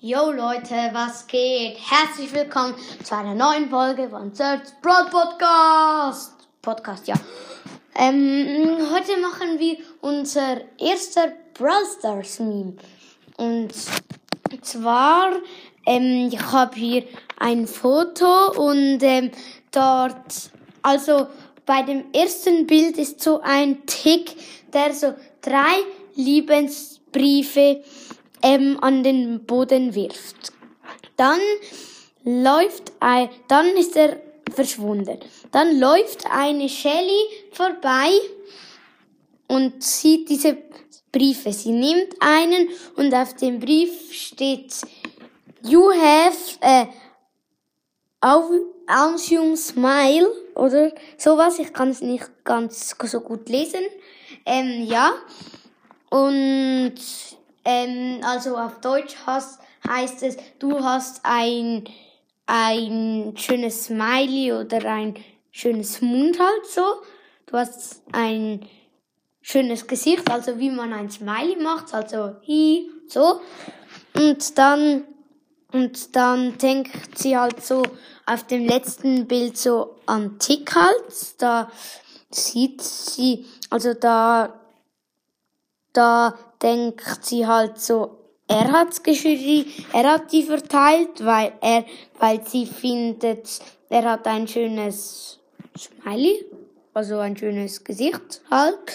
Yo Leute, was geht? Herzlich willkommen zu einer neuen Folge von Search Broad Podcast. Podcast, ja. Ähm, heute machen wir unser erster Brawl Stars Meme. Und zwar, ähm, ich habe hier ein Foto und ähm, dort, also bei dem ersten Bild ist so ein Tick, der so drei Liebesbriefe ähm, an den Boden wirft. Dann läuft ein, dann ist er verschwunden. Dann läuft eine Shelly vorbei und sieht diese Briefe. Sie nimmt einen und auf dem Brief steht You have a Awesome Smile oder sowas. Ich kann es nicht ganz so gut lesen. Ähm, ja. Und ähm, also auf Deutsch hast, heißt es, du hast ein, ein schönes Smiley oder ein schönes Mund halt so. Du hast ein schönes Gesicht, also wie man ein Smiley macht, also hi, so. Und dann, und dann denkt sie halt so auf dem letzten Bild so an Tick halt. Da sieht sie, also da, da denkt sie halt so, er hat's geschrieben, er hat die verteilt, weil er, weil sie findet, er hat ein schönes Smiley, also ein schönes Gesicht halt.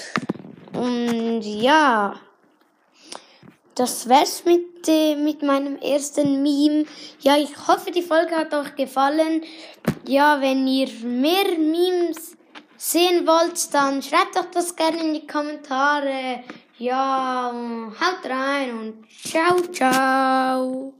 Und ja, das wär's mit, äh, mit meinem ersten Meme. Ja, ich hoffe, die Folge hat euch gefallen. Ja, wenn ihr mehr Memes sehen wollt, dann schreibt doch das gerne in die Kommentare. Ja, haut rein und ciao, ciao.